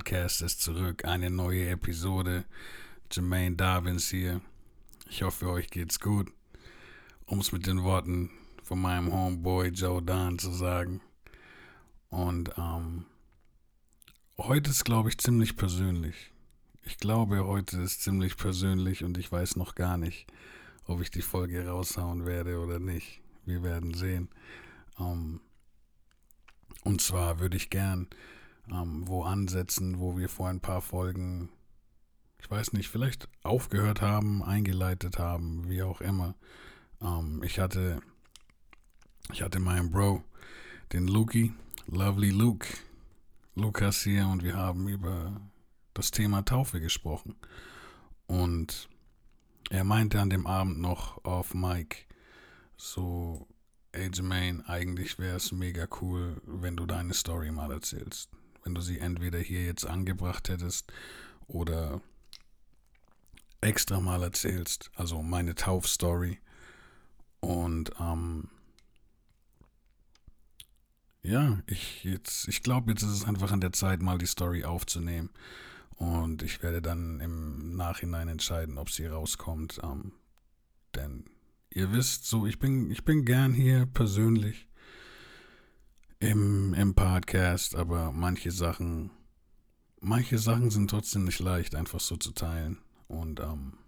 Podcast ist zurück. Eine neue Episode. Jermaine Darwins hier. Ich hoffe, euch geht's gut. Um es mit den Worten von meinem Homeboy Joe Don zu sagen. Und ähm, heute ist, glaube ich, ziemlich persönlich. Ich glaube, heute ist ziemlich persönlich und ich weiß noch gar nicht, ob ich die Folge raushauen werde oder nicht. Wir werden sehen. Ähm, und zwar würde ich gern ähm, wo ansetzen, wo wir vor ein paar Folgen, ich weiß nicht, vielleicht aufgehört haben, eingeleitet haben, wie auch immer. Ähm, ich hatte, ich hatte meinen Bro, den Luki, Lovely Luke, Lukas hier und wir haben über das Thema Taufe gesprochen. Und er meinte an dem Abend noch auf Mike, so, ey Jermaine, eigentlich wäre es mega cool, wenn du deine Story mal erzählst. Wenn du sie entweder hier jetzt angebracht hättest oder extra mal erzählst. Also meine Taufstory. Und ähm, ja, ich jetzt, ich glaube, jetzt ist es einfach an der Zeit, mal die Story aufzunehmen. Und ich werde dann im Nachhinein entscheiden, ob sie rauskommt. Ähm, denn ihr wisst, so, ich bin, ich bin gern hier persönlich im, im Podcast, aber manche Sachen, manche Sachen sind trotzdem nicht leicht, einfach so zu teilen. Und ähm,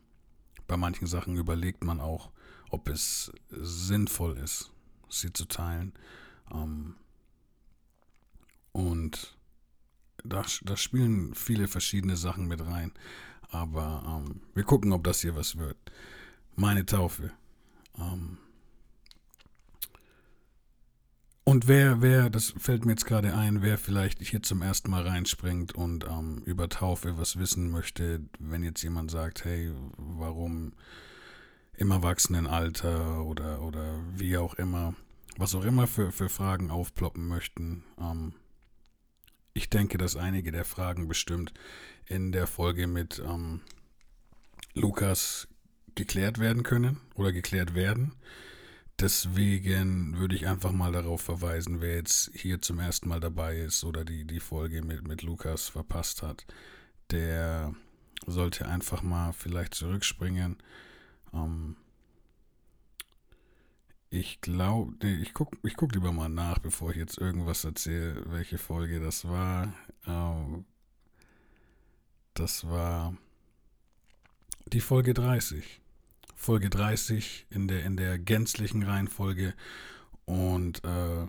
bei manchen Sachen überlegt man auch, ob es sinnvoll ist, sie zu teilen. Ähm, und da, da spielen viele verschiedene Sachen mit rein. Aber ähm, wir gucken, ob das hier was wird. Meine Taufe. Ähm, und wer, wer, das fällt mir jetzt gerade ein, wer vielleicht hier zum ersten Mal reinspringt und ähm, über Taufe was wissen möchte, wenn jetzt jemand sagt, hey, warum im Erwachsenenalter oder, oder wie auch immer, was auch immer für, für Fragen aufploppen möchten, ähm, ich denke, dass einige der Fragen bestimmt in der Folge mit ähm, Lukas geklärt werden können oder geklärt werden. Deswegen würde ich einfach mal darauf verweisen, wer jetzt hier zum ersten Mal dabei ist oder die, die Folge mit, mit Lukas verpasst hat, der sollte einfach mal vielleicht zurückspringen. Ähm, ich glaube, nee, ich gucke ich guck lieber mal nach, bevor ich jetzt irgendwas erzähle, welche Folge das war. Ähm, das war die Folge 30. Folge 30 in der, in der gänzlichen Reihenfolge und äh,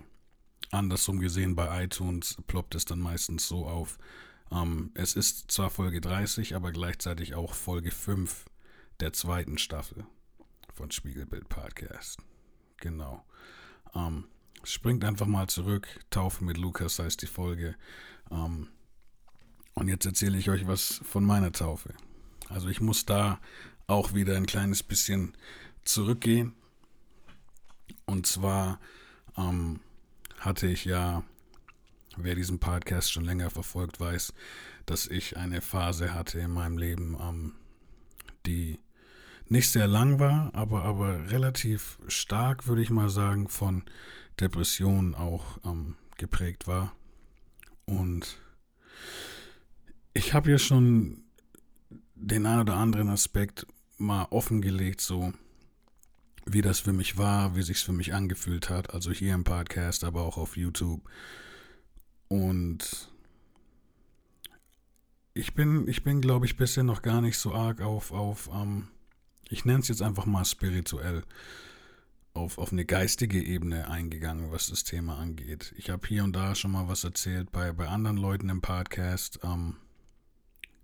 andersrum gesehen bei iTunes ploppt es dann meistens so auf. Ähm, es ist zwar Folge 30, aber gleichzeitig auch Folge 5 der zweiten Staffel von Spiegelbild Podcast. Genau. Ähm, springt einfach mal zurück. Taufe mit Lukas heißt die Folge. Ähm, und jetzt erzähle ich euch was von meiner Taufe. Also ich muss da auch wieder ein kleines bisschen zurückgehen. Und zwar ähm, hatte ich ja, wer diesen Podcast schon länger verfolgt, weiß, dass ich eine Phase hatte in meinem Leben, ähm, die nicht sehr lang war, aber, aber relativ stark, würde ich mal sagen, von Depressionen auch ähm, geprägt war. Und ich habe ja schon den einen oder anderen Aspekt mal offengelegt, so wie das für mich war, wie sich's für mich angefühlt hat, also hier im Podcast, aber auch auf YouTube. Und ich bin, ich bin, glaube ich, bisher noch gar nicht so arg auf, auf ähm, ich nenne es jetzt einfach mal spirituell, auf, auf eine geistige Ebene eingegangen, was das Thema angeht. Ich habe hier und da schon mal was erzählt bei, bei anderen Leuten im Podcast. Ähm,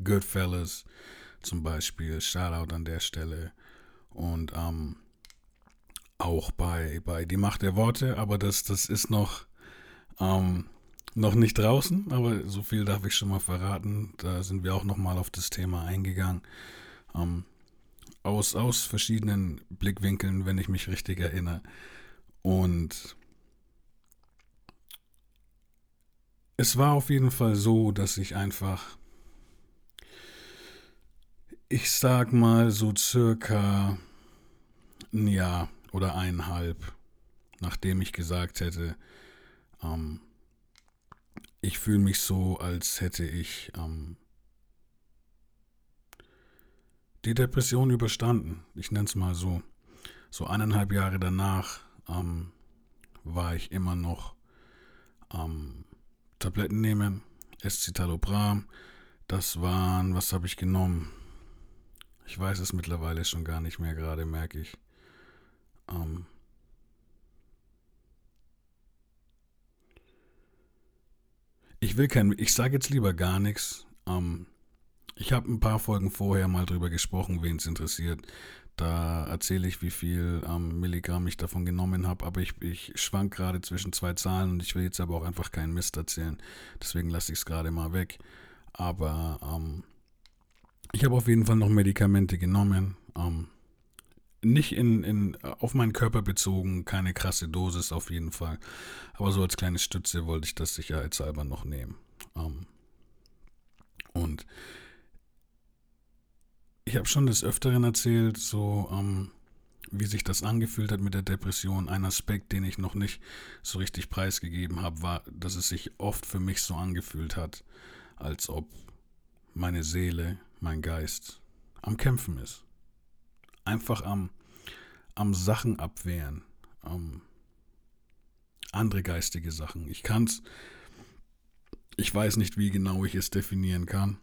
Goodfellas zum Beispiel, Shoutout an der Stelle. Und ähm, auch bei, bei Die Macht der Worte, aber das, das ist noch, ähm, noch nicht draußen, aber so viel darf ich schon mal verraten. Da sind wir auch noch mal auf das Thema eingegangen. Ähm, aus, aus verschiedenen Blickwinkeln, wenn ich mich richtig erinnere. Und es war auf jeden Fall so, dass ich einfach, ich sag mal so circa ein Jahr oder eineinhalb, nachdem ich gesagt hätte, ähm, ich fühle mich so, als hätte ich ähm, die Depression überstanden. Ich nenne es mal so. So eineinhalb Jahre danach ähm, war ich immer noch ähm, Tabletten nehmen, Escitalopram. Das waren, was habe ich genommen? Ich weiß es mittlerweile schon gar nicht mehr gerade, merke ich. Ähm, ich will kein, ich sage jetzt lieber gar nichts. Ähm, ich habe ein paar Folgen vorher mal drüber gesprochen, wen es interessiert. Da erzähle ich, wie viel ähm, Milligramm ich davon genommen habe, aber ich, ich schwank gerade zwischen zwei Zahlen und ich will jetzt aber auch einfach keinen Mist erzählen. Deswegen lasse ich es gerade mal weg. Aber ähm, ich habe auf jeden Fall noch Medikamente genommen. Ähm, nicht in, in, auf meinen Körper bezogen, keine krasse Dosis auf jeden Fall. Aber so als kleine Stütze wollte ich das sicherheitshalber noch nehmen. Ähm, und ich habe schon des Öfteren erzählt, so ähm, wie sich das angefühlt hat mit der Depression. Ein Aspekt, den ich noch nicht so richtig preisgegeben habe, war, dass es sich oft für mich so angefühlt hat, als ob meine Seele, mein Geist am Kämpfen ist. Einfach am, am Sachen abwehren. Ähm, andere geistige Sachen. Ich kann es, ich weiß nicht, wie genau ich es definieren kann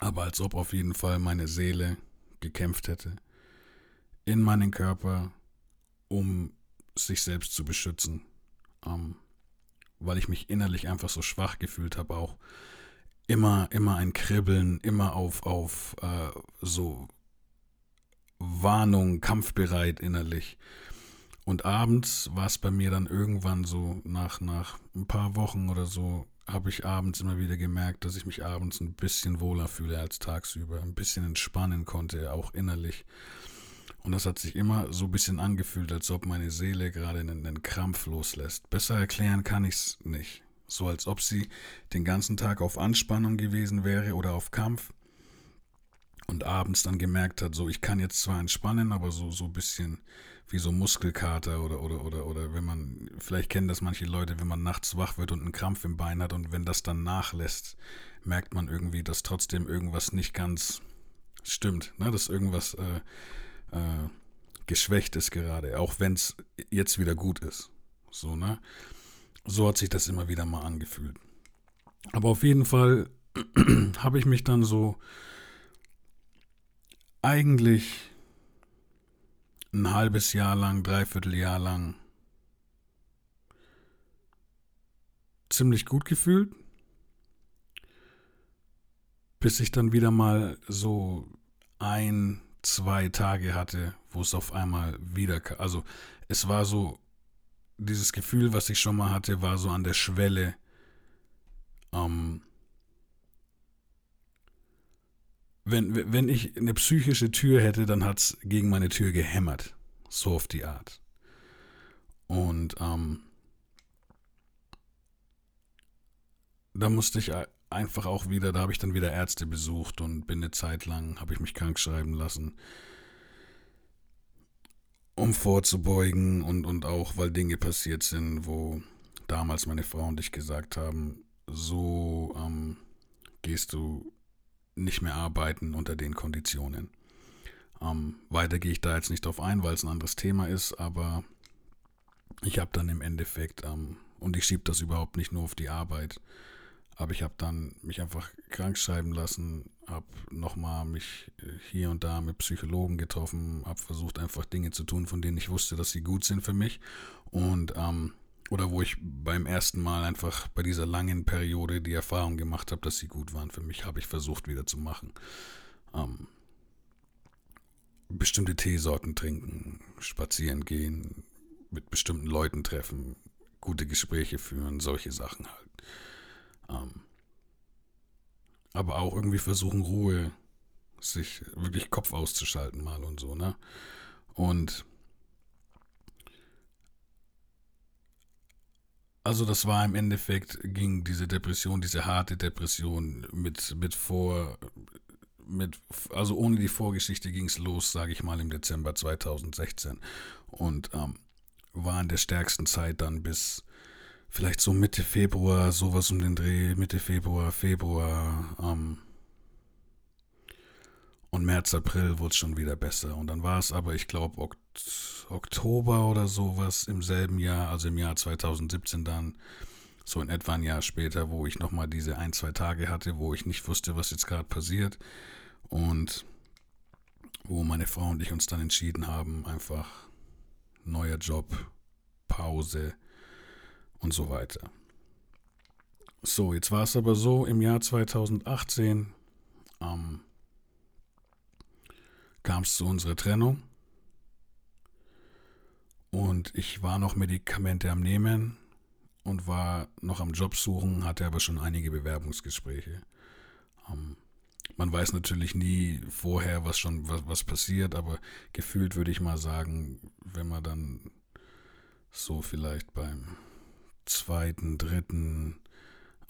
aber als ob auf jeden Fall meine Seele gekämpft hätte in meinen Körper, um sich selbst zu beschützen, ähm, weil ich mich innerlich einfach so schwach gefühlt habe, auch immer, immer ein Kribbeln, immer auf, auf äh, so Warnung, kampfbereit innerlich. Und abends war es bei mir dann irgendwann so, nach, nach ein paar Wochen oder so, habe ich abends immer wieder gemerkt, dass ich mich abends ein bisschen wohler fühle als tagsüber, ein bisschen entspannen konnte, auch innerlich. Und das hat sich immer so ein bisschen angefühlt, als ob meine Seele gerade einen, einen Krampf loslässt. Besser erklären kann ich es nicht. So als ob sie den ganzen Tag auf Anspannung gewesen wäre oder auf Kampf und abends dann gemerkt hat, so ich kann jetzt zwar entspannen, aber so so ein bisschen wie so Muskelkater oder oder oder oder wenn man vielleicht kennen das manche Leute, wenn man nachts wach wird und einen Krampf im Bein hat und wenn das dann nachlässt, merkt man irgendwie, dass trotzdem irgendwas nicht ganz stimmt, ne? dass irgendwas äh, äh, geschwächt ist gerade, auch wenn es jetzt wieder gut ist. So, ne? So hat sich das immer wieder mal angefühlt. Aber auf jeden Fall habe ich mich dann so eigentlich ein halbes Jahr lang, dreiviertel Jahr lang ziemlich gut gefühlt, bis ich dann wieder mal so ein, zwei Tage hatte, wo es auf einmal wieder, also es war so, dieses Gefühl, was ich schon mal hatte, war so an der Schwelle, ähm, wenn, wenn ich eine psychische Tür hätte, dann hat es gegen meine Tür gehämmert. So auf die Art. Und ähm, da musste ich einfach auch wieder, da habe ich dann wieder Ärzte besucht und bin eine Zeit lang, habe ich mich krank schreiben lassen, um vorzubeugen und, und auch, weil Dinge passiert sind, wo damals meine Frau und ich gesagt haben, so ähm, gehst du nicht mehr arbeiten unter den Konditionen. Ähm, weiter gehe ich da jetzt nicht drauf ein, weil es ein anderes Thema ist, aber ich habe dann im Endeffekt, ähm, und ich schiebe das überhaupt nicht nur auf die Arbeit, aber ich habe dann mich einfach krank schreiben lassen, habe nochmal mich äh, hier und da mit Psychologen getroffen, habe versucht einfach Dinge zu tun, von denen ich wusste, dass sie gut sind für mich und ähm, oder wo ich beim ersten Mal einfach bei dieser langen Periode die Erfahrung gemacht habe, dass sie gut waren für mich, habe ich versucht wieder zu machen. Ähm, bestimmte Teesorten trinken, spazieren gehen, mit bestimmten Leuten treffen, gute Gespräche führen, solche Sachen halt. Ähm, aber auch irgendwie versuchen, Ruhe, sich wirklich Kopf auszuschalten mal und so, ne? Und Also das war im Endeffekt, ging diese Depression, diese harte Depression mit, mit vor, mit, also ohne die Vorgeschichte ging es los, sage ich mal, im Dezember 2016 und ähm, war in der stärksten Zeit dann bis vielleicht so Mitte Februar, sowas um den Dreh, Mitte Februar, Februar, ähm, und März, April wurde es schon wieder besser. Und dann war es aber, ich glaube, ok Oktober oder sowas im selben Jahr, also im Jahr 2017 dann, so in etwa ein Jahr später, wo ich nochmal diese ein, zwei Tage hatte, wo ich nicht wusste, was jetzt gerade passiert. Und wo meine Frau und ich uns dann entschieden haben, einfach neuer Job, Pause und so weiter. So, jetzt war es aber so, im Jahr 2018 ähm, kam es zu unserer Trennung. Und ich war noch Medikamente am Nehmen und war noch am Job suchen, hatte aber schon einige Bewerbungsgespräche. Ähm, man weiß natürlich nie vorher, was schon was, was passiert, aber gefühlt würde ich mal sagen, wenn man dann so vielleicht beim zweiten, dritten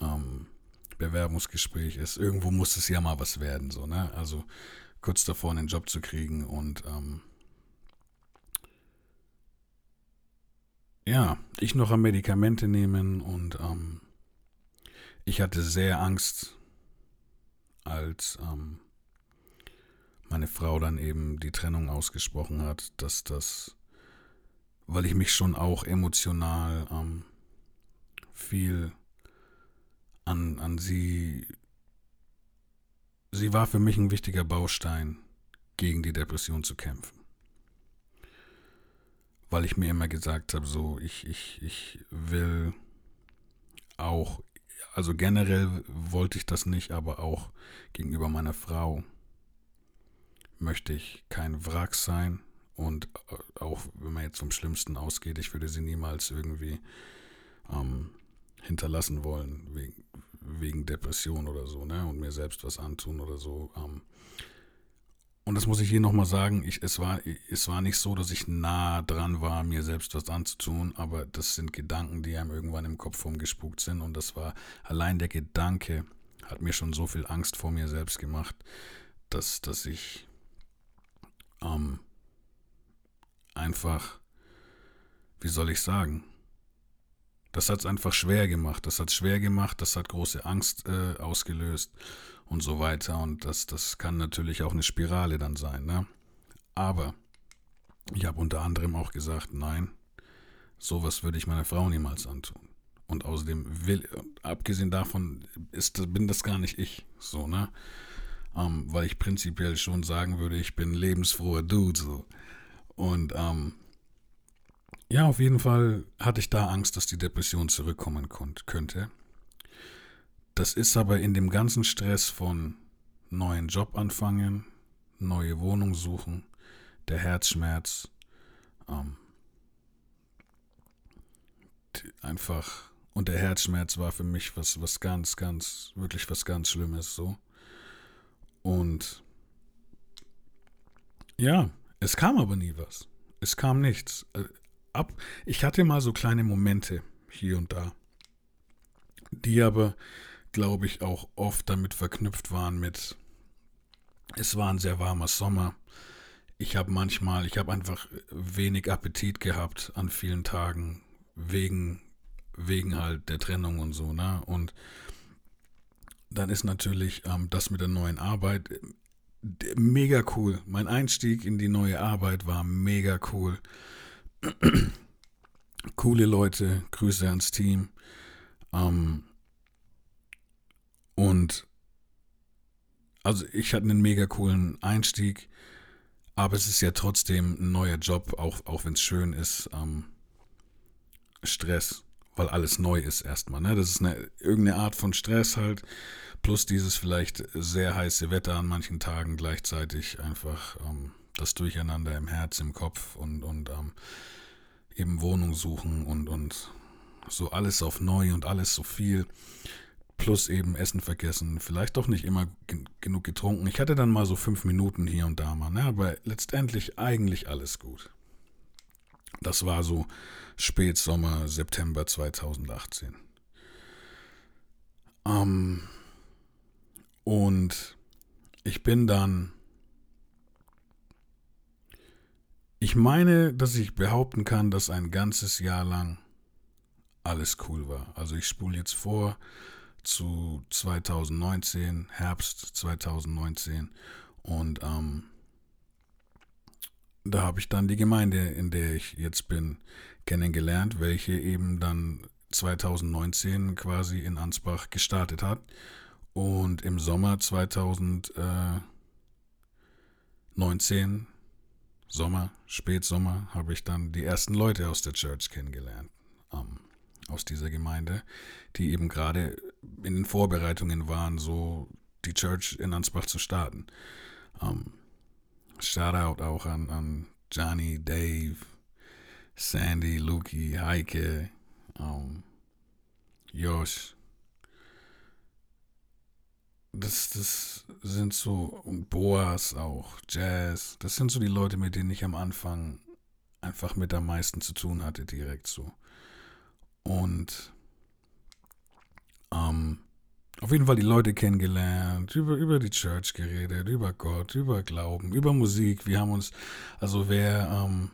ähm, Bewerbungsgespräch ist, irgendwo muss es ja mal was werden, so, ne? Also kurz davor einen Job zu kriegen und ähm, ja, ich noch am Medikamente nehmen und ähm, ich hatte sehr Angst, als ähm, meine Frau dann eben die Trennung ausgesprochen hat, dass das, weil ich mich schon auch emotional ähm, viel an, an sie sie war für mich ein wichtiger Baustein, gegen die Depression zu kämpfen. Weil ich mir immer gesagt habe, so, ich, ich, ich will auch, also generell wollte ich das nicht, aber auch gegenüber meiner Frau möchte ich kein Wrack sein. Und äh, auch wenn man jetzt vom Schlimmsten ausgeht, ich würde sie niemals irgendwie ähm, hinterlassen wollen, wegen, wegen Depression oder so, ne? Und mir selbst was antun oder so. Ähm. Und das muss ich hier nochmal sagen, ich, es, war, es war nicht so, dass ich nah dran war, mir selbst was anzutun, aber das sind Gedanken, die einem irgendwann im Kopf rumgespukt sind. Und das war allein der Gedanke, hat mir schon so viel Angst vor mir selbst gemacht, dass, dass ich ähm, einfach, wie soll ich sagen, das hat es einfach schwer gemacht. Das hat es schwer gemacht, das hat große Angst äh, ausgelöst und so weiter. Und das, das kann natürlich auch eine Spirale dann sein. Ne? Aber ich habe unter anderem auch gesagt, nein, sowas würde ich meiner Frau niemals antun. Und außerdem will, abgesehen davon ist, bin das gar nicht ich, so, ne? Ähm, weil ich prinzipiell schon sagen würde, ich bin lebensfroher Dude, so. Und ähm, ja, auf jeden Fall hatte ich da Angst, dass die Depression zurückkommen könnte. Das ist aber in dem ganzen Stress von neuen Job anfangen, neue Wohnung suchen, der Herzschmerz, ähm, einfach und der Herzschmerz war für mich was was ganz ganz wirklich was ganz Schlimmes so und ja, es kam aber nie was. Es kam nichts. Äh, ab. Ich hatte mal so kleine Momente hier und da, die aber, glaube ich, auch oft damit verknüpft waren mit, es war ein sehr warmer Sommer. Ich habe manchmal, ich habe einfach wenig Appetit gehabt an vielen Tagen wegen wegen halt der Trennung und so, ne? Und dann ist natürlich ähm, das mit der neuen Arbeit mega cool. Mein Einstieg in die neue Arbeit war mega cool. Coole Leute, Grüße ans Team. Ähm, und also ich hatte einen mega coolen Einstieg, aber es ist ja trotzdem ein neuer Job, auch, auch wenn es schön ist. Ähm, Stress, weil alles neu ist erstmal. Ne? Das ist eine, irgendeine Art von Stress halt, plus dieses vielleicht sehr heiße Wetter an manchen Tagen gleichzeitig einfach. Ähm, das Durcheinander im Herz, im Kopf und, und ähm, eben Wohnung suchen und, und so alles auf neu und alles so viel. Plus eben Essen vergessen, vielleicht doch nicht immer genug getrunken. Ich hatte dann mal so fünf Minuten hier und da mal, ne? aber letztendlich eigentlich alles gut. Das war so Spätsommer, September 2018. Ähm, und ich bin dann Ich meine, dass ich behaupten kann, dass ein ganzes Jahr lang alles cool war. Also ich spule jetzt vor zu 2019, Herbst 2019 und ähm, da habe ich dann die Gemeinde, in der ich jetzt bin, kennengelernt, welche eben dann 2019 quasi in Ansbach gestartet hat. Und im Sommer 2019, Sommer, Spätsommer, habe ich dann die ersten Leute aus der Church kennengelernt, ähm, aus dieser Gemeinde, die eben gerade in den Vorbereitungen waren, so die Church in Ansbach zu starten. Ähm, Shoutout auch an, an Johnny, Dave, Sandy, Luki, Heike, um, Josh. Das, das sind so, und Boas auch, Jazz. Das sind so die Leute, mit denen ich am Anfang einfach mit am meisten zu tun hatte, direkt so. Und ähm, auf jeden Fall die Leute kennengelernt, über, über die Church geredet, über Gott, über Glauben, über Musik. Wir haben uns, also wer, ähm,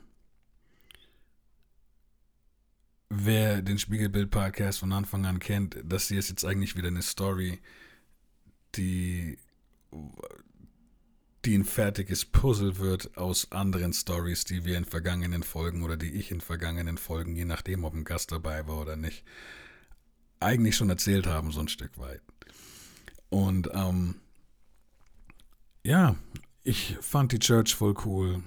wer den Spiegelbild-Podcast von Anfang an kennt, das hier ist jetzt eigentlich wieder eine Story, die, die ein fertiges Puzzle wird aus anderen Stories, die wir in vergangenen Folgen oder die ich in vergangenen Folgen, je nachdem, ob ein Gast dabei war oder nicht, eigentlich schon erzählt haben, so ein Stück weit. Und ähm, ja, ich fand die Church voll cool,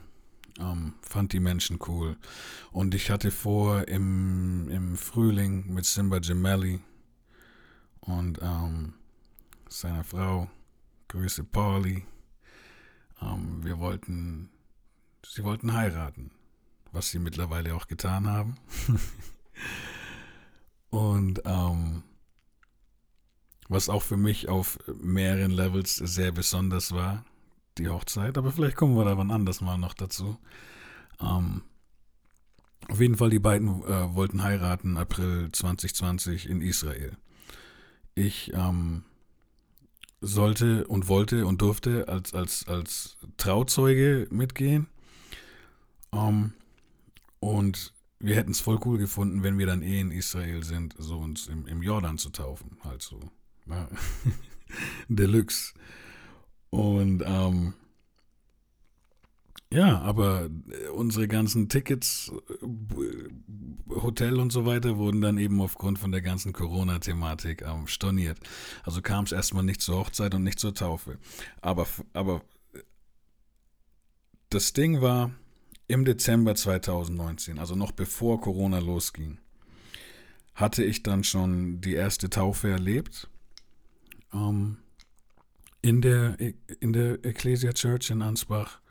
ähm, fand die Menschen cool. Und ich hatte vor, im, im Frühling mit Simba Gemelli und ähm, seiner Frau, Grüße Pauli, ähm, wir wollten, sie wollten heiraten, was sie mittlerweile auch getan haben. und ähm, was auch für mich auf mehreren Levels sehr besonders war, die Hochzeit. Aber vielleicht kommen wir da wann anders mal noch dazu. Ähm, auf jeden Fall, die beiden äh, wollten heiraten April 2020 in Israel. Ich ähm, sollte und wollte und durfte als, als, als Trauzeuge mitgehen. Ähm, und wir hätten es voll cool gefunden, wenn wir dann eh in Israel sind, so uns im, im Jordan zu taufen. Halt so Deluxe. Und ähm, ja, aber unsere ganzen Tickets, Hotel und so weiter wurden dann eben aufgrund von der ganzen Corona-Thematik ähm, storniert. Also kam es erstmal nicht zur Hochzeit und nicht zur Taufe. Aber, aber das Ding war im Dezember 2019, also noch bevor Corona losging, hatte ich dann schon die erste Taufe erlebt ähm, in, der, in der Ecclesia Church in Ansbach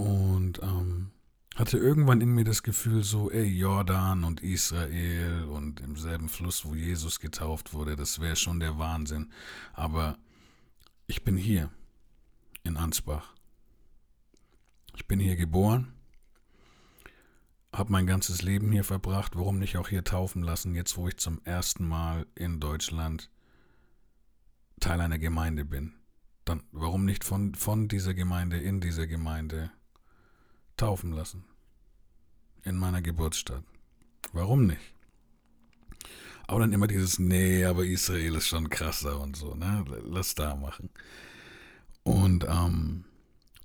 und ähm, hatte irgendwann in mir das Gefühl so, ey, Jordan und Israel und im selben Fluss, wo Jesus getauft wurde, das wäre schon der Wahnsinn. Aber ich bin hier in Ansbach. Ich bin hier geboren, habe mein ganzes Leben hier verbracht. Warum nicht auch hier taufen lassen, jetzt wo ich zum ersten Mal in Deutschland Teil einer Gemeinde bin, dann warum nicht von, von dieser Gemeinde in dieser Gemeinde taufen lassen? In meiner Geburtsstadt. Warum nicht? Aber dann immer dieses, nee, aber Israel ist schon krasser und so, ne? Lass da machen. Und ähm,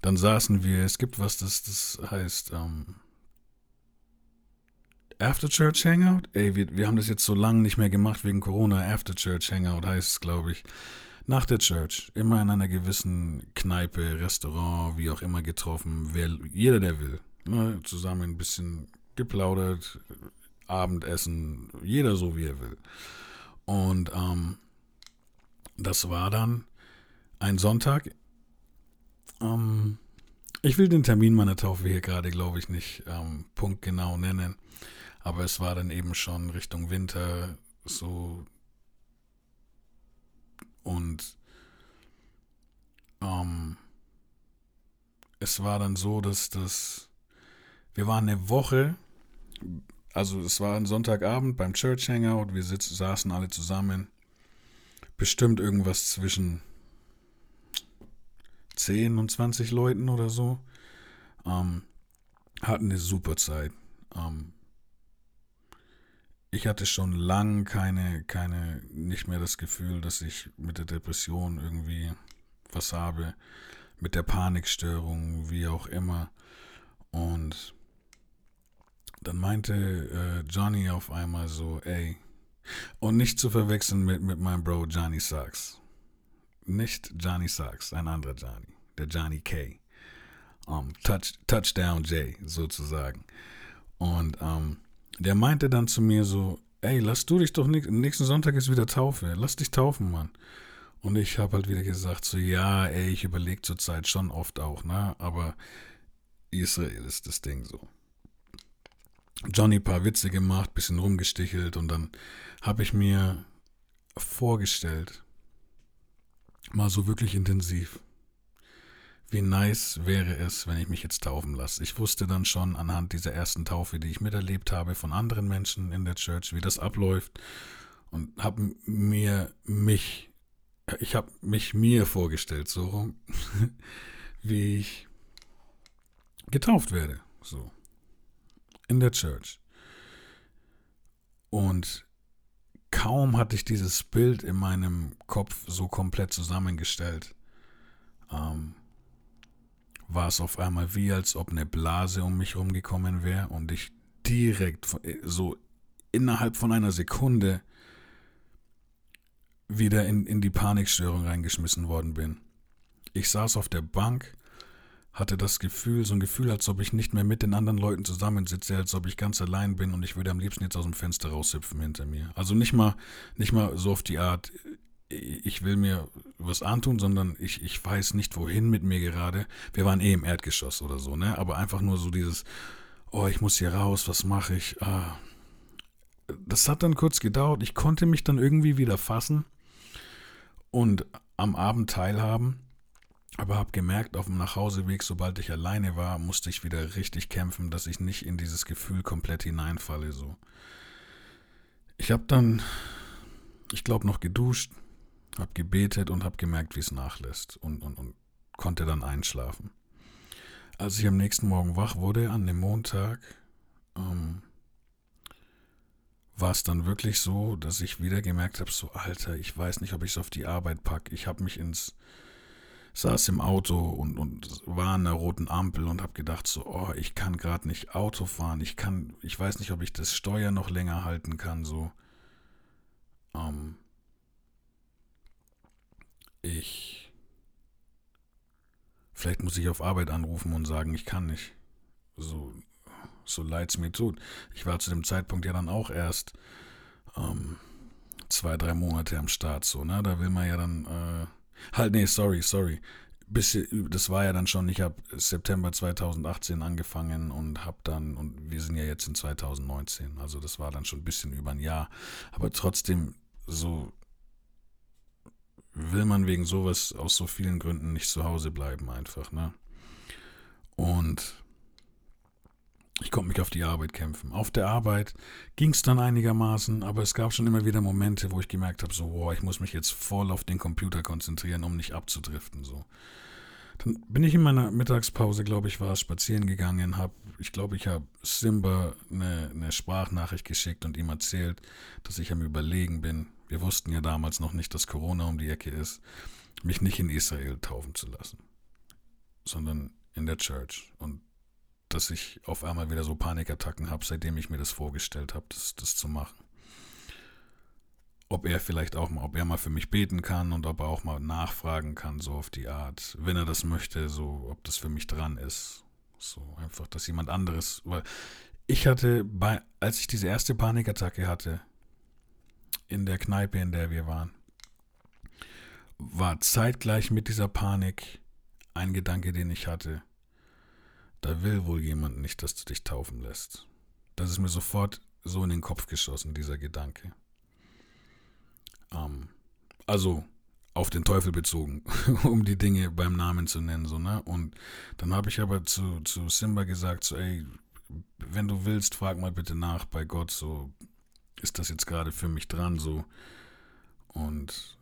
dann saßen wir, es gibt was, das, das heißt ähm, After Church Hangout. Ey, wir, wir haben das jetzt so lange nicht mehr gemacht wegen Corona. After Church Hangout heißt es, glaube ich nach der Church immer in einer gewissen Kneipe, Restaurant, wie auch immer getroffen, wer, jeder der will. Ne, zusammen ein bisschen geplaudert, Abendessen, jeder so wie er will. Und ähm, das war dann ein Sonntag. Ähm, ich will den Termin meiner Taufe hier gerade, glaube ich, nicht ähm, punktgenau nennen. Aber es war dann eben schon Richtung Winter, so und ähm, es war dann so, dass das, wir waren eine Woche, also es war ein Sonntagabend beim Church Hangout, wir sitz, saßen alle zusammen, bestimmt irgendwas zwischen 10 und 20 Leuten oder so, ähm, hatten eine super Zeit. Ähm, ich hatte schon lang keine, keine, nicht mehr das Gefühl, dass ich mit der Depression irgendwie was habe, mit der Panikstörung, wie auch immer. Und dann meinte äh, Johnny auf einmal so, ey, und nicht zu verwechseln mit, mit meinem Bro Johnny Sachs. Nicht Johnny Sachs, ein anderer Johnny, der Johnny K. Um, Touch, Touchdown J, sozusagen. Und um, der meinte dann zu mir so, ey, lass du dich doch nicht, nächsten Sonntag ist wieder Taufe, lass dich taufen, Mann. Und ich habe halt wieder gesagt, so, ja, ey, ich überlege zurzeit schon oft auch, ne, aber Israel ist das Ding so. Johnny paar Witze gemacht, bisschen rumgestichelt und dann habe ich mir vorgestellt, mal so wirklich intensiv, wie nice wäre es, wenn ich mich jetzt taufen lasse. Ich wusste dann schon anhand dieser ersten Taufe, die ich miterlebt habe von anderen Menschen in der Church, wie das abläuft und habe mir mich, ich habe mich mir vorgestellt, so rum, wie ich getauft werde, so in der Church. Und kaum hatte ich dieses Bild in meinem Kopf so komplett zusammengestellt, ähm, war es auf einmal wie, als ob eine Blase um mich rumgekommen wäre und ich direkt äh, so innerhalb von einer Sekunde wieder in, in die Panikstörung reingeschmissen worden bin. Ich saß auf der Bank, hatte das Gefühl, so ein Gefühl, als ob ich nicht mehr mit den anderen Leuten zusammensitze, als ob ich ganz allein bin und ich würde am liebsten jetzt aus dem Fenster raushüpfen hinter mir. Also nicht mal, nicht mal so auf die Art, ich will mir was antun, sondern ich, ich weiß nicht, wohin mit mir gerade. Wir waren eh im Erdgeschoss oder so, ne? Aber einfach nur so dieses, oh, ich muss hier raus, was mache ich? Ah. Das hat dann kurz gedauert. Ich konnte mich dann irgendwie wieder fassen und am Abend teilhaben. Aber habe gemerkt, auf dem Nachhauseweg, sobald ich alleine war, musste ich wieder richtig kämpfen, dass ich nicht in dieses Gefühl komplett hineinfalle. So. Ich habe dann, ich glaube, noch geduscht, hab gebetet und hab gemerkt, wie es nachlässt und, und, und konnte dann einschlafen. Als ich am nächsten Morgen wach wurde, an dem Montag, ähm, war es dann wirklich so, dass ich wieder gemerkt habe, so Alter, ich weiß nicht, ob ich es auf die Arbeit packe. Ich habe mich ins, saß im Auto und, und war an der roten Ampel und habe gedacht, so, oh, ich kann gerade nicht Auto fahren. Ich kann, ich weiß nicht, ob ich das Steuer noch länger halten kann, so. Ähm, ich. Vielleicht muss ich auf Arbeit anrufen und sagen, ich kann nicht. So, so leid es mir tut. Ich war zu dem Zeitpunkt ja dann auch erst ähm, zwei, drei Monate am Start, so, ne? Da will man ja dann, äh, halt, nee, sorry, sorry. Bis, das war ja dann schon, ich habe September 2018 angefangen und habe dann, und wir sind ja jetzt in 2019, also das war dann schon ein bisschen über ein Jahr. Aber trotzdem, so will man wegen sowas aus so vielen Gründen nicht zu Hause bleiben einfach, ne? Und ich konnte mich auf die Arbeit kämpfen. Auf der Arbeit ging es dann einigermaßen, aber es gab schon immer wieder Momente, wo ich gemerkt habe, so, boah, ich muss mich jetzt voll auf den Computer konzentrieren, um nicht abzudriften, so. Dann bin ich in meiner Mittagspause, glaube ich, war spazieren gegangen, habe, ich glaube, ich habe Simba eine, eine Sprachnachricht geschickt und ihm erzählt, dass ich am Überlegen bin, wir wussten ja damals noch nicht, dass Corona um die Ecke ist, mich nicht in Israel taufen zu lassen, sondern in der Church. Und dass ich auf einmal wieder so Panikattacken habe, seitdem ich mir das vorgestellt habe, das, das zu machen. Ob er vielleicht auch mal, ob er mal für mich beten kann und ob er auch mal nachfragen kann, so auf die Art, wenn er das möchte, so, ob das für mich dran ist. So einfach, dass jemand anderes, weil ich hatte bei, als ich diese erste Panikattacke hatte, in der Kneipe, in der wir waren, war zeitgleich mit dieser Panik ein Gedanke, den ich hatte. Da will wohl jemand nicht, dass du dich taufen lässt. Das ist mir sofort so in den Kopf geschossen, dieser Gedanke. Ähm, also auf den Teufel bezogen, um die Dinge beim Namen zu nennen, so, ne? Und dann habe ich aber zu, zu Simba gesagt, so, ey, wenn du willst, frag mal bitte nach bei Gott, so, ist das jetzt gerade für mich dran so. Und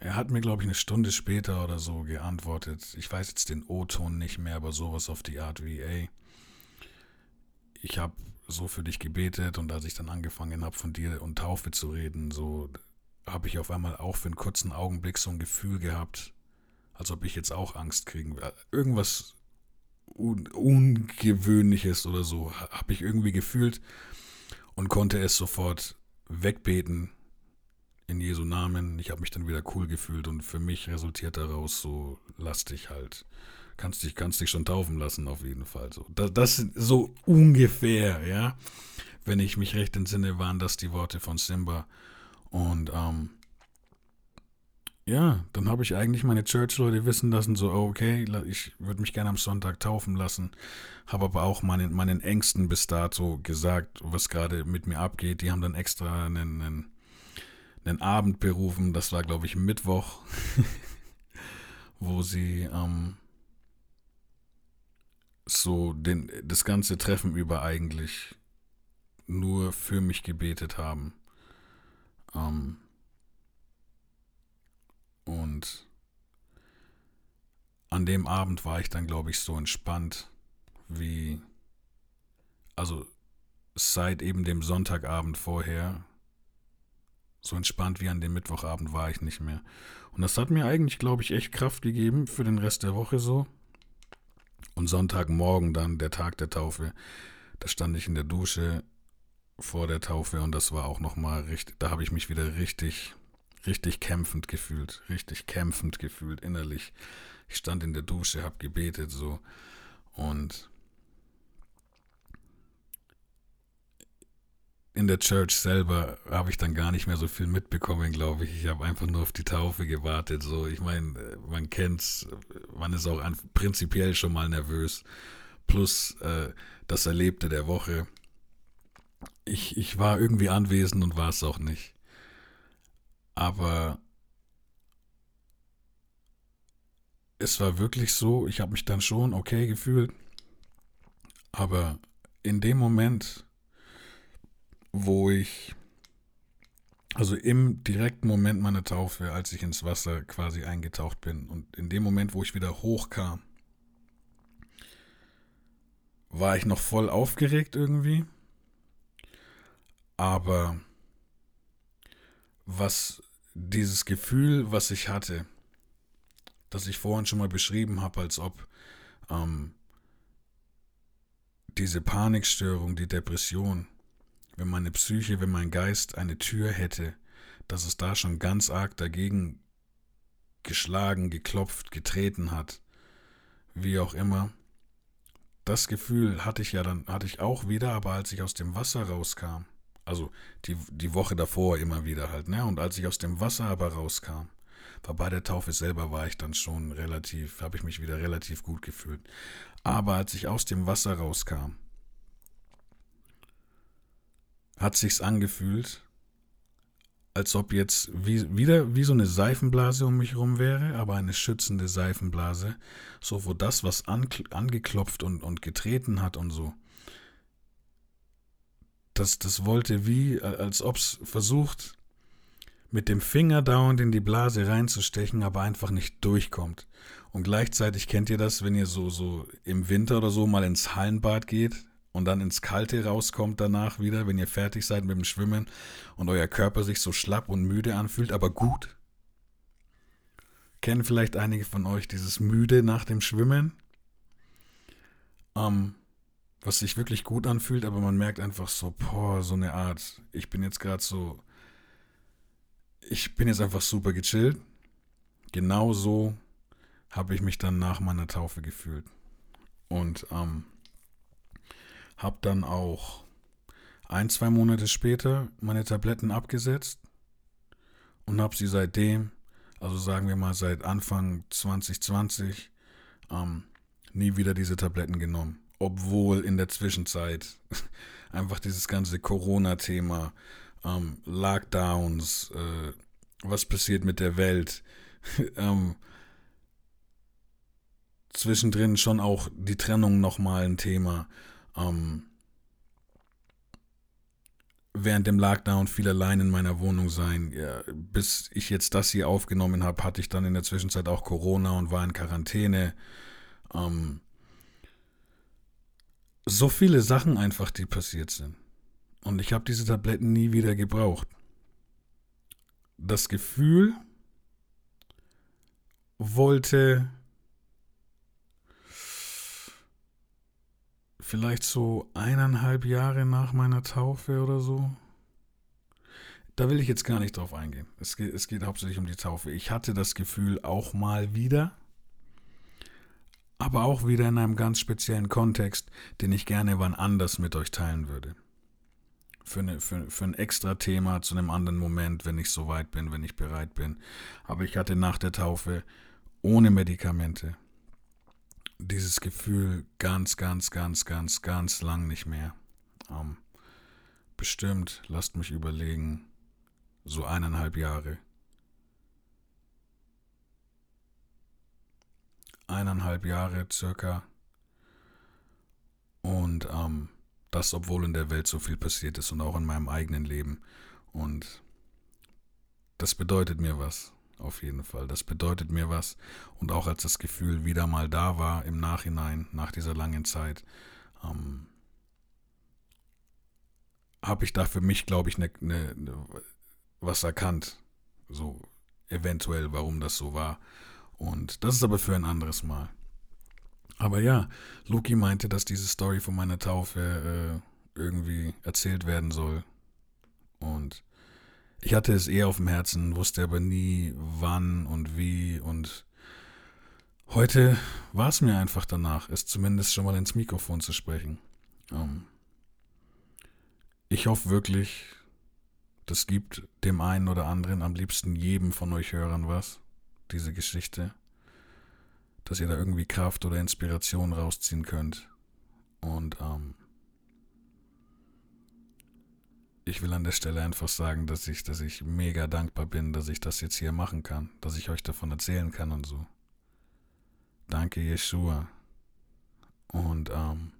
er hat mir, glaube ich, eine Stunde später oder so geantwortet. Ich weiß jetzt den O-Ton nicht mehr, aber sowas auf die Art wie, ey, ich habe so für dich gebetet und als ich dann angefangen habe, von dir und Taufe zu reden, so habe ich auf einmal auch für einen kurzen Augenblick so ein Gefühl gehabt, als ob ich jetzt auch Angst kriegen will. Irgendwas Un Ungewöhnliches oder so habe ich irgendwie gefühlt und konnte es sofort wegbeten in Jesu Namen. Ich habe mich dann wieder cool gefühlt und für mich resultiert daraus so, lass dich halt, kannst dich, kannst dich schon taufen lassen auf jeden Fall. So, das, das so ungefähr, ja. Wenn ich mich recht entsinne, waren das die Worte von Simba. Und ähm, ja, dann habe ich eigentlich meine Church-Leute wissen lassen, so, okay, ich würde mich gerne am Sonntag taufen lassen. Habe aber auch meinen, meinen Ängsten bis dato gesagt, was gerade mit mir abgeht. Die haben dann extra einen, einen, einen Abend berufen, das war, glaube ich, Mittwoch, wo sie ähm, so den, das ganze Treffen über eigentlich nur für mich gebetet haben. Ähm, und an dem Abend war ich dann, glaube ich, so entspannt wie, also seit eben dem Sonntagabend vorher, so entspannt wie an dem Mittwochabend war ich nicht mehr. Und das hat mir eigentlich, glaube ich, echt Kraft gegeben für den Rest der Woche so. Und Sonntagmorgen dann, der Tag der Taufe, da stand ich in der Dusche vor der Taufe und das war auch nochmal richtig, da habe ich mich wieder richtig richtig kämpfend gefühlt, richtig kämpfend gefühlt innerlich. Ich stand in der Dusche, hab gebetet so und in der Church selber habe ich dann gar nicht mehr so viel mitbekommen, glaube ich. Ich habe einfach nur auf die Taufe gewartet. So, ich meine, man kennt's, man ist auch prinzipiell schon mal nervös. Plus äh, das Erlebte der Woche. Ich, ich war irgendwie anwesend und war es auch nicht. Aber es war wirklich so, ich habe mich dann schon okay gefühlt. Aber in dem Moment, wo ich, also im direkten Moment meiner Taufe, als ich ins Wasser quasi eingetaucht bin und in dem Moment, wo ich wieder hochkam, war ich noch voll aufgeregt irgendwie. Aber was dieses Gefühl, was ich hatte, das ich vorhin schon mal beschrieben habe, als ob ähm, diese Panikstörung, die Depression, wenn meine Psyche, wenn mein Geist eine Tür hätte, dass es da schon ganz arg dagegen geschlagen, geklopft, getreten hat, wie auch immer. Das Gefühl hatte ich ja dann, hatte ich auch wieder, aber als ich aus dem Wasser rauskam, also die, die Woche davor immer wieder halt, ne? Und als ich aus dem Wasser aber rauskam, war bei der Taufe selber war ich dann schon relativ, habe ich mich wieder relativ gut gefühlt. Aber als ich aus dem Wasser rauskam, hat sich's angefühlt, als ob jetzt wie, wieder wie so eine Seifenblase um mich rum wäre, aber eine schützende Seifenblase, so wo das, was an, angeklopft und, und getreten hat und so, das, das wollte wie, als ob es versucht, mit dem Finger dauernd in die Blase reinzustechen, aber einfach nicht durchkommt. Und gleichzeitig kennt ihr das, wenn ihr so, so im Winter oder so mal ins Hallenbad geht und dann ins Kalte rauskommt danach wieder, wenn ihr fertig seid mit dem Schwimmen und euer Körper sich so schlapp und müde anfühlt, aber gut. Kennen vielleicht einige von euch dieses Müde nach dem Schwimmen? Ähm, was sich wirklich gut anfühlt, aber man merkt einfach so, boah, so eine Art, ich bin jetzt gerade so, ich bin jetzt einfach super gechillt. Genau so habe ich mich dann nach meiner Taufe gefühlt. Und ähm, habe dann auch ein, zwei Monate später meine Tabletten abgesetzt und habe sie seitdem, also sagen wir mal seit Anfang 2020, ähm, nie wieder diese Tabletten genommen obwohl in der Zwischenzeit einfach dieses ganze Corona-Thema, ähm, Lockdowns, äh, was passiert mit der Welt, ähm, zwischendrin schon auch die Trennung nochmal ein Thema. Ähm, während dem Lockdown viel allein in meiner Wohnung sein. Ja, bis ich jetzt das hier aufgenommen habe, hatte ich dann in der Zwischenzeit auch Corona und war in Quarantäne. Ähm, so viele Sachen einfach, die passiert sind. Und ich habe diese Tabletten nie wieder gebraucht. Das Gefühl wollte vielleicht so eineinhalb Jahre nach meiner Taufe oder so. Da will ich jetzt gar nicht drauf eingehen. Es geht, es geht hauptsächlich um die Taufe. Ich hatte das Gefühl auch mal wieder, aber auch wieder in einem ganz speziellen Kontext, den ich gerne wann anders mit euch teilen würde. Für, eine, für, für ein extra Thema zu einem anderen Moment, wenn ich soweit bin, wenn ich bereit bin. Aber ich hatte nach der Taufe ohne Medikamente dieses Gefühl ganz, ganz, ganz, ganz, ganz lang nicht mehr. Ähm, bestimmt, lasst mich überlegen, so eineinhalb Jahre. Eineinhalb Jahre circa. Und ähm, das, obwohl in der Welt so viel passiert ist und auch in meinem eigenen Leben. Und das bedeutet mir was auf jeden Fall. Das bedeutet mir was. Und auch als das Gefühl wieder mal da war im Nachhinein, nach dieser langen Zeit, ähm, habe ich da für mich, glaube ich, ne, ne, ne, was erkannt. So eventuell, warum das so war. Und das ist aber für ein anderes Mal. Aber ja, Loki meinte, dass diese Story von meiner Taufe äh, irgendwie erzählt werden soll. Und ich hatte es eher auf dem Herzen, wusste aber nie wann und wie und heute war es mir einfach danach, es zumindest schon mal ins Mikrofon zu sprechen. Ähm ich hoffe wirklich, das gibt dem einen oder anderen, am liebsten jedem von euch Hörern was, diese Geschichte, dass ihr da irgendwie Kraft oder Inspiration rausziehen könnt. Und ähm, ich will an der Stelle einfach sagen, dass ich, dass ich mega dankbar bin, dass ich das jetzt hier machen kann, dass ich euch davon erzählen kann und so. Danke, Yeshua. Und, ähm,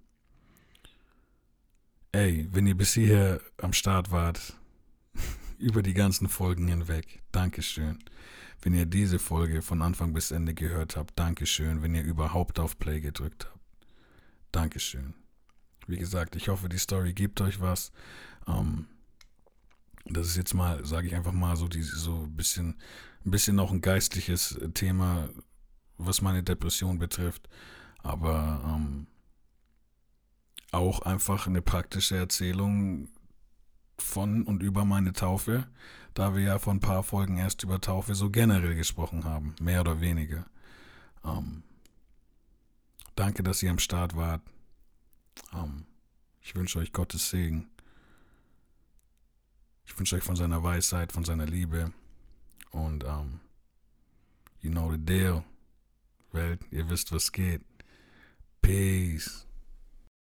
ey, wenn ihr bis hierher am Start wart, über die ganzen Folgen hinweg, Dankeschön. Wenn ihr diese Folge von Anfang bis Ende gehört habt, Dankeschön. Wenn ihr überhaupt auf Play gedrückt habt, Dankeschön. Wie gesagt, ich hoffe, die Story gibt euch was. Ähm, das ist jetzt mal, sage ich einfach mal, so, die, so ein bisschen, ein bisschen noch ein geistliches Thema, was meine Depression betrifft. Aber ähm, auch einfach eine praktische Erzählung von und über meine Taufe, da wir ja vor ein paar Folgen erst über Taufe so generell gesprochen haben, mehr oder weniger. Ähm, danke, dass ihr am Start wart. Ähm, ich wünsche euch Gottes Segen. Ich wünsche euch von seiner Weisheit, von seiner Liebe und ähm, you know the deal. Welt, ihr wisst, was geht. Peace.